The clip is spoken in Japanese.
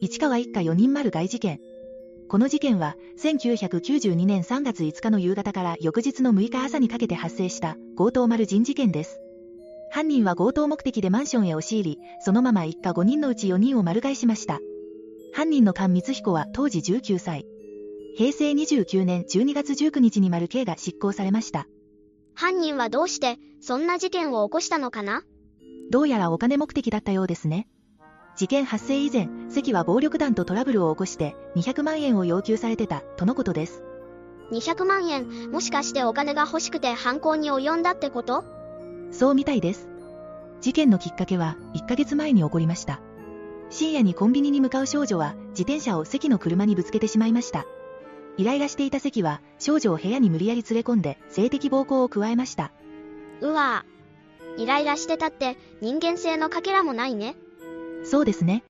市川一家4人丸外事件。この事件は、1992年3月5日の夕方から翌日の6日朝にかけて発生した強盗丸人事件です。犯人は強盗目的でマンションへ押し入り、そのまま一家5人のうち4人を丸買いしました。犯人の菅光彦は当時19歳。平成29年12月19日に丸 K が執行されました。犯人はどうして、そんな事件を起こしたのかな？どうやらお金目的だったようですね。事件発生以前、関は暴力団とトラブルを起こして200万円を要求されてた、とのことです。200万円、もしかしてお金が欲しくて犯行に及んだってこと？そうみたいです。事件のきっかけは1ヶ月前に起こりました。深夜にコンビニに向かう少女は自転車を関の車にぶつけてしまいました。イライラしていた関は少女を部屋に無理やり連れ込んで性的暴行を加えました。うわぁ。イライラしてたって人間性のかけらもないね。そうですね。